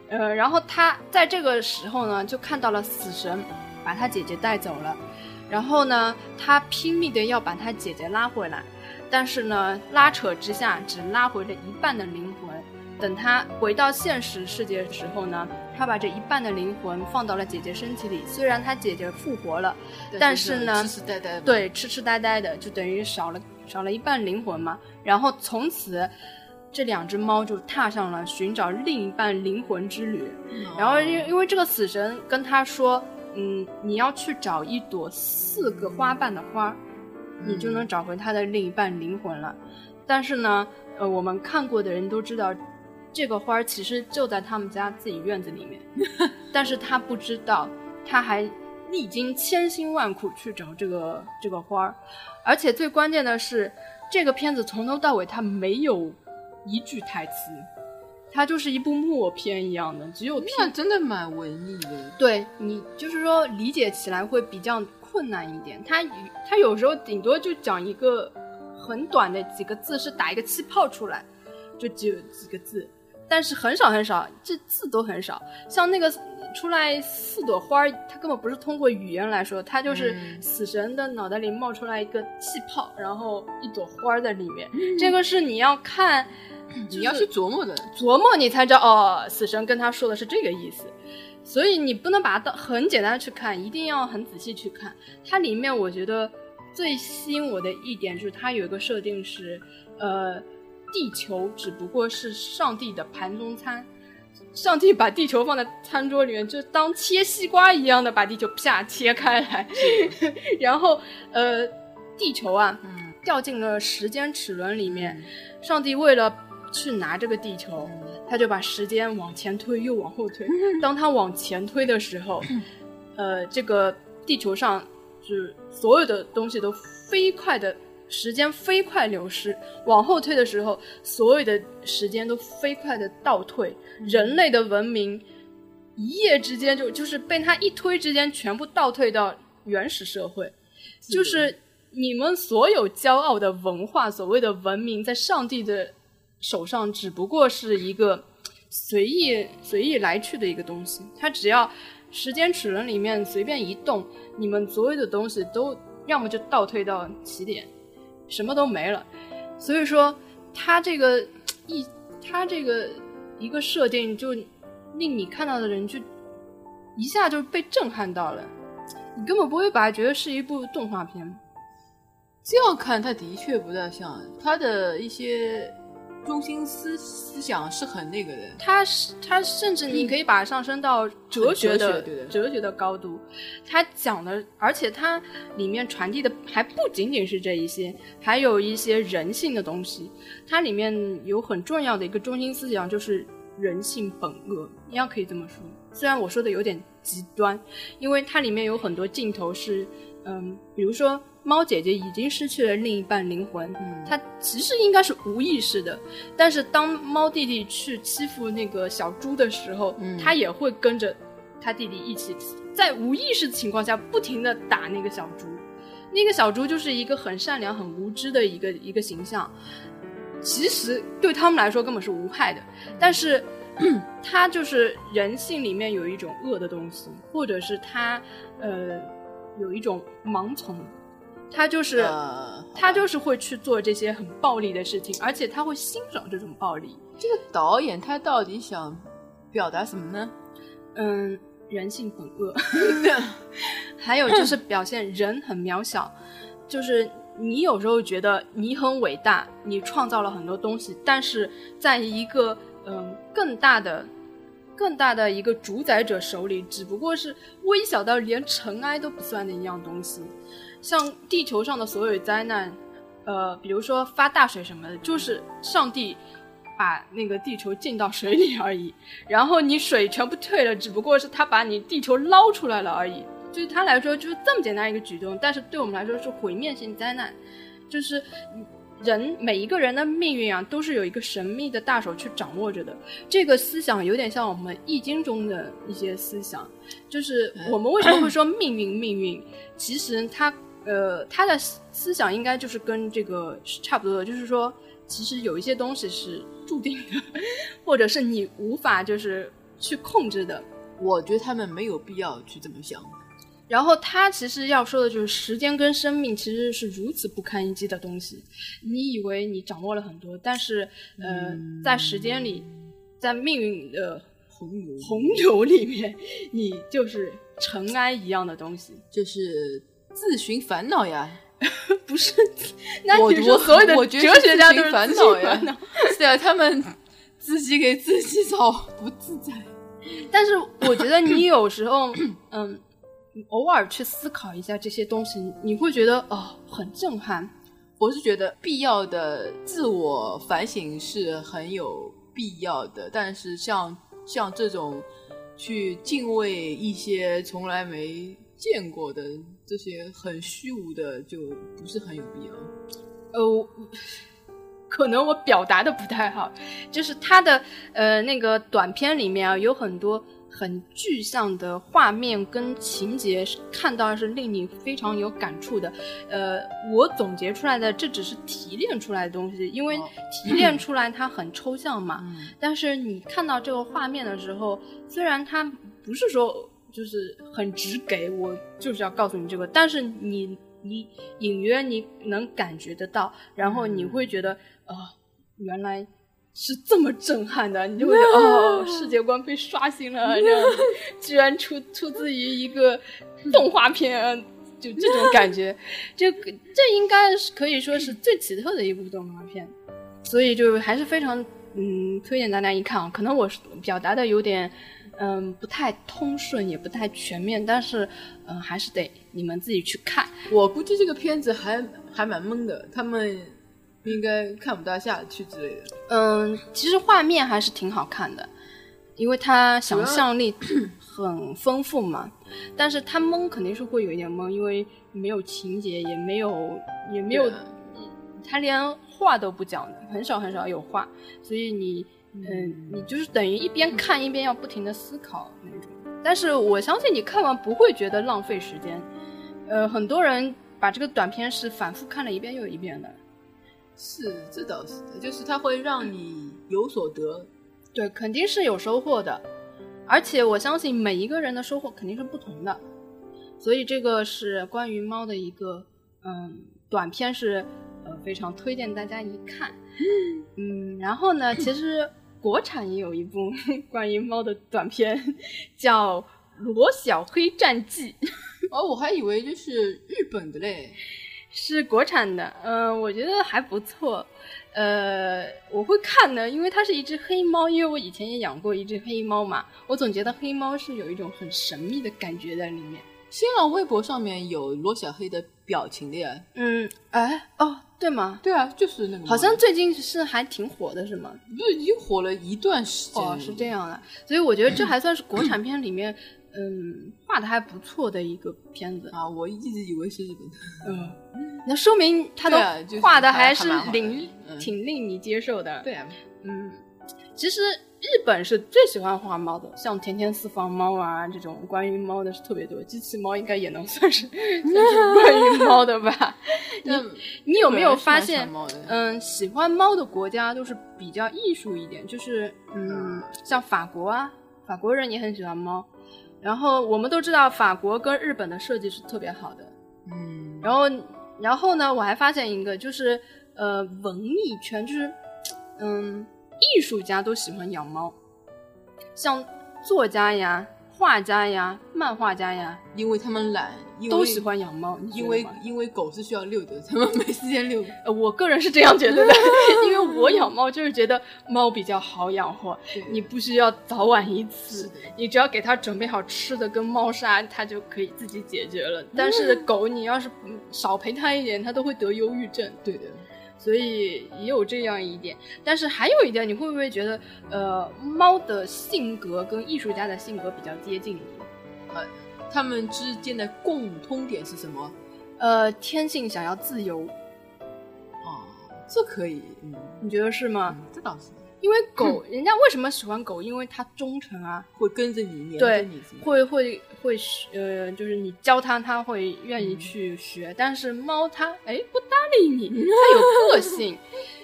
呃，然后他在这个时候呢就看到了死神把他姐姐带走了，然后呢他拼命的要把他姐姐拉回来，但是呢拉扯之下只拉回了一半的灵魂。等他回到现实世界的时候呢，他把这一半的灵魂放到了姐姐身体里。虽然他姐姐复活了，但是呢痴痴呆呆的。对，痴痴呆呆的，就等于少了少了一半灵魂嘛。然后从此，这两只猫就踏上了寻找另一半灵魂之旅。哦然后因因为这个死神跟他说，嗯，你要去找一朵四个花瓣的花，你就能找回他的另一半灵魂了。但是呢，呃，我们看过的人都知道，这个花儿其实就在他们家自己院子里面，但是他不知道，他还历经千辛万苦去找这个这个花儿，而且最关键的是，这个片子从头到尾它没有一句台词，它就是一部默片一样的，只有那片真的蛮文艺的。对你就是说理解起来会比较困难一点。他他有时候顶多就讲一个很短的几个字，是打一个气泡出来，就只有几个字，但是很少很少，这字都很少。像那个出来四朵花儿，它根本不是通过语言来说，它就是嗯死神的脑袋里冒出来一个气泡，然后一朵花儿在里面。这个是你要看。你要去琢磨的。琢磨，你才知道哦，死神跟他说的是这个意思。所以你不能把它当很简单的去看，一定要很仔细去看。它里面我觉得最吸引我的一点就是它有一个设定是，呃，地球只不过是上帝的盘中餐。上帝把地球放在餐桌里面，就当切西瓜一样的把地球啪切开来，然后呃，地球啊嗯，掉进了时间齿轮里面。上帝为了去拿这个地球，他就把时间往前推又往后推。当他往前推的时候，呃，这个地球上就是所有的东西都飞快的，时间飞快流失；往后推的时候，所有的时间都飞快的倒退。人类的文明一夜之间就就是被他一推之间全部倒退到原始社会，就是你们所有骄傲的文化，所谓的文明，在上帝的手上只不过是一个随意随意来去的一个东西。它只要时间齿轮里面随便一动，你们所有的东西都要么就倒退到起点，什么都没了。所以说，他这个一他这个一个设定，就令你看到的人就一下就被震撼到了。你根本不会把它觉得是一部动画片。这样看，它的确不大像，它的一些中心思思想是很那个的。它是它甚至你可以把它上升到哲学的很哲学对的哲学的高度。它讲的，而且它里面传递的还不仅仅是这一些，还有一些人性的东西。它里面有很重要的一个中心思想，就是人性本恶，一样可以这么说。虽然我说的有点极端，因为它里面有很多镜头是，嗯，比如说猫姐姐已经失去了另一半灵魂，嗯她其实应该是无意识的，但是当猫弟弟去欺负那个小猪的时候，嗯他也会跟着他弟弟一起，在无意识的情况下不停的打那个小猪。那个小猪就是一个很善良、很无知的一个一个形象。其实对他们来说根本是无害的，但是 他就是人性里面有一种恶的东西，或者是他呃有一种盲从，他就是、呃他就是会去做这些很暴力的事情，而且他会欣赏这种暴力。这个导演他到底想表达什么呢？嗯，人性本恶，还有就是表现人很渺小，就是你有时候觉得你很伟大，你创造了很多东西，但是在一个嗯更大的、更大的一个主宰者手里，只不过是微小到连尘埃都不算的一样东西。像地球上的所有灾难，呃，比如说发大水什么的，就是上帝把那个地球浸到水里而已。然后你水全部退了，只不过是他把你地球捞出来了而已。对他来说就是这么简单一个举动，但是对我们来说是毁灭性灾难。就是人每一个人的命运啊，都是有一个神秘的大手去掌握着的。这个思想有点像我们易经中的一些思想，就是我们为什么会说命运命运？其实它呃，他的思思想应该就是跟这个是差不多的，就是说，其实有一些东西是注定的，或者是你无法就是去控制的。我觉得他们没有必要去这么想。然后他其实要说的就是，时间跟生命其实是如此不堪一击的东西。你以为你掌握了很多，但是呃，在时间里，在命运的洪流洪流里面，你就是尘埃一样的东西。就是自寻烦恼呀。不是，那我你说所有的我觉得哲学家是自寻烦都是自恼呀寻烦恼。是啊，他们自己给自己找不自在。但是我觉得你有时候，嗯，偶尔去思考一下这些东西，你会觉得哦，很震撼。我是觉得必要的自我反省是很有必要的，但是像像这种去敬畏一些从来没见过的这些很虚无的，就不是很有必要。呃，可能我表达的不太好，就是他的呃那个短片里面啊，有很多很具象的画面跟情节，是看到是令你非常有感触的。呃，我总结出来的这只是提炼出来的东西，因为哦提炼出来它很抽象嘛。嗯，但是你看到这个画面的时候，虽然它不是说就是很直给我就是要告诉你这个，但是你你隐约你能感觉得到，然后你会觉得啊、原来是这么震撼的，你就会觉得哦，世界观被刷新了，这样 居然出出自于一个动画片。就这种感觉，这这应该是可以说是最奇特的一部动画片，所以就还是非常嗯推荐大家一看啊。可能我是表达的有点嗯不太通顺，也不太全面，但是嗯还是得你们自己去看。我估计这个片子还还蛮懵的，他们应该看不大下去之类的。嗯，其实画面还是挺好看的，因为他想象力很丰富嘛。但是他懵肯定是会有一点懵，因为没有情节，也没有也没有对啊，它连话都不讲的，很少很少有话，所以你嗯，你就是等于一边看一边要不停的思考那种。但是我相信你看完不会觉得浪费时间，呃，很多人把这个短片是反复看了一遍又一遍的。是这倒是的，就是它会让你有所得。对，肯定是有收获的，而且我相信每一个人的收获肯定是不同的，所以这个是关于猫的一个嗯短片是呃非常推荐大家一看，嗯，然后呢，其实国产也有一部 关于猫的短片，叫《罗小黑战记》。哦，我还以为就是日本的嘞。是国产的，嗯、我觉得还不错。呃，我会看的，因为它是一只黑猫，因为我以前也养过一只黑猫嘛，我总觉得黑猫是有一种很神秘的感觉在里面。新浪微博上面有罗小黑的表情的呀。嗯，哎，哦，对吗？对啊，就是那个。好像最近是还挺火的，是吗？不是已经火了一段时间。哦，是这样的，所以我觉得这还算是国产片里面，嗯，画的还不错的一个片子。啊，我一直以为是日本的。嗯，那说明他的画的还是令嗯挺令你接受的。对啊，嗯，其实日本是最喜欢画猫的，像甜甜私房猫啊这种关于猫的是特别多，机器猫应该也能算是 算是关于猫的吧。你你有没有发现嗯，喜欢猫的国家都是比较艺术一点，就是嗯，像法国啊，法国人也很喜欢猫。然后我们都知道法国跟日本的设计是特别好的。嗯，然后，然后呢，我还发现一个，就是呃，文艺圈，就是嗯，艺术家都喜欢养猫，像作家呀、画家呀、漫画家呀，因为他们懒，因为都喜欢养猫。因为因为狗是需要遛的，他们没时间遛。呃，我个人是这样觉得的，因为我养猫就是觉得猫比较好养活，你不需要早晚一次，你只要给它准备好吃的跟猫砂，它就可以自己解决了。但是狗你要是嗯少陪它一点，它都会得忧郁症。对的，所以也有这样一点，但是还有一点，你会不会觉得，呃，猫的性格跟艺术家的性格比较接近？呃他们之间的共通点是什么？呃，天性想要自由，哦，这可以，嗯，你觉得是吗？嗯这倒是因为狗，人家为什么喜欢狗？因为它忠诚啊，会跟着你，黏着对你？会会会学，呃，就是你教它，它会愿意去学。但是猫它，哎，不搭理你，它有个性。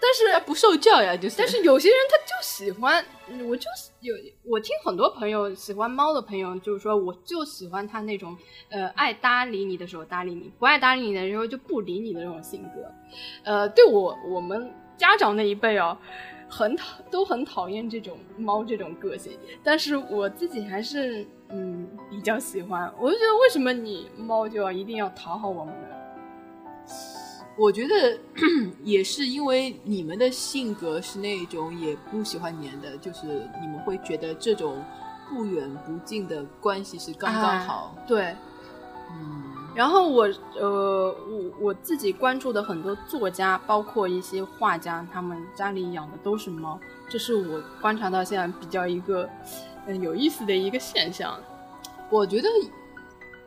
但是它不受教呀，就是。但是有些人他就喜欢，嗯我就是有我听很多朋友喜欢猫的朋友，就是说我就喜欢它那种呃爱搭理你的时候搭理你，不爱搭理你的时候就不理你的这种性格。呃，对我我们家长那一辈哦，很讨都很讨厌这种猫这种个性，但是我自己还是嗯比较喜欢。我就觉得为什么你猫就要一定要讨好我们呢？我觉得 也是因为你们的性格是那种也不喜欢黏的，就是你们会觉得这种不远不近的关系是刚刚好。对，嗯，然后我呃，我我自己关注的很多作家，包括一些画家，他们家里养的都是猫，这是我观察到现在比较一个嗯、呃有意思的一个现象。我觉得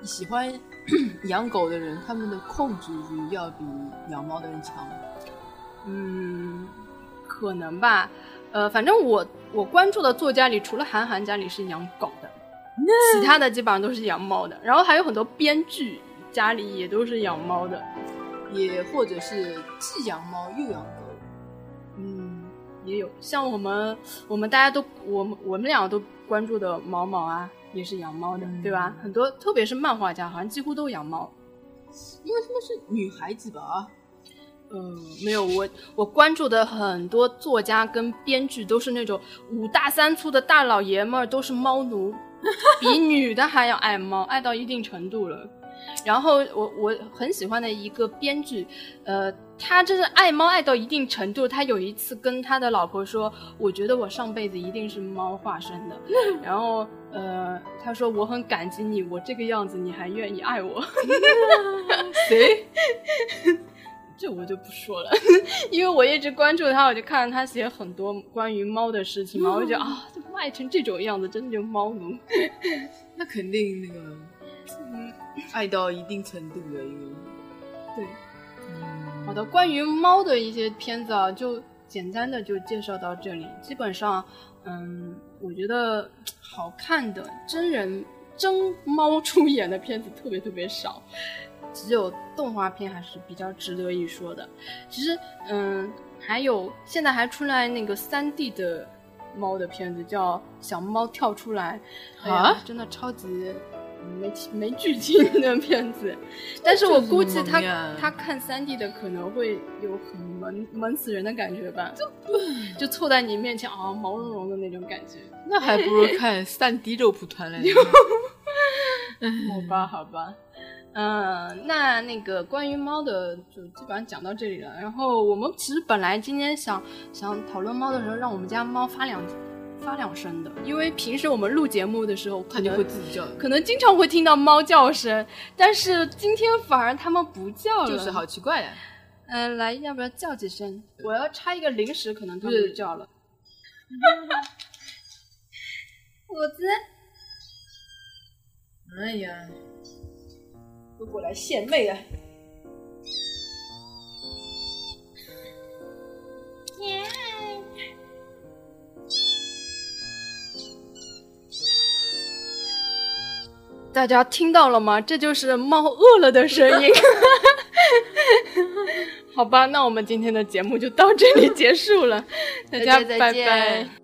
喜欢 养狗的人，他们的控制欲要比养猫的人强。嗯，可能吧。呃，反正我我关注的作家里，除了韩寒家里是养狗的，其他的基本上都是养猫的。然后还有很多编剧家里也都是养猫的。也或者是既养猫又养狗。嗯，也有像我们我们大家都我们我们俩都关注的毛毛啊，也是养猫的，嗯对吧？很多特别是漫画家，好像几乎都养猫。因为他们是女孩子吧？嗯，没有，我我关注的很多作家跟编剧都是那种五大三粗的大老爷们儿，都是猫奴，比女的还要爱猫，爱到一定程度了。然后我我很喜欢的一个编剧，呃，他真是爱猫爱到一定程度。他有一次跟他的老婆说：“我觉得我上辈子一定是猫化身的。”然后呃，他说：“我很感激你，我这个样子你还愿意爱我。” 谁？这我就不说了，因为我一直关注他，我就看到他写很多关于猫的事情嘛，我就觉得啊，这爱成这种样子，真的就猫奴。那肯定那个，嗯，爱到一定程度了，因为。对。嗯好的，关于猫的一些片子啊，就简单的就介绍到这里。基本上，嗯，我觉得好看的真人真猫出演的片子特别特别少，只有动画片还是比较值得一说的。其实，嗯，还有现在还出来那个三 D 的猫的片子，叫《小猫跳出来》，啊真的超级。没没剧情的片子，但是我估计他他看三 D 的可能会有很萌萌死人的感觉吧，就就凑在你面前啊毛茸茸的那种感觉。那还不如看三 D 肉蒲团来着。好吧，好吧，嗯，那那个关于猫的就基本上讲到这里了。然后我们其实本来今天想想讨论猫的时候，让我们家猫发两发两声的，因为平时我们录节目的时候，可能它就会自己叫，可能经常会听到猫叫声，但是今天反而它们不叫了，就是好。奇怪呀。嗯、来，要不要叫几声？我要插一个零食，可能它们就叫了。虎子，哎呀，都过来献媚了。大家听到了吗？这就是猫饿了的声音。好吧，那我们今天的节目就到这里结束了，大家拜拜。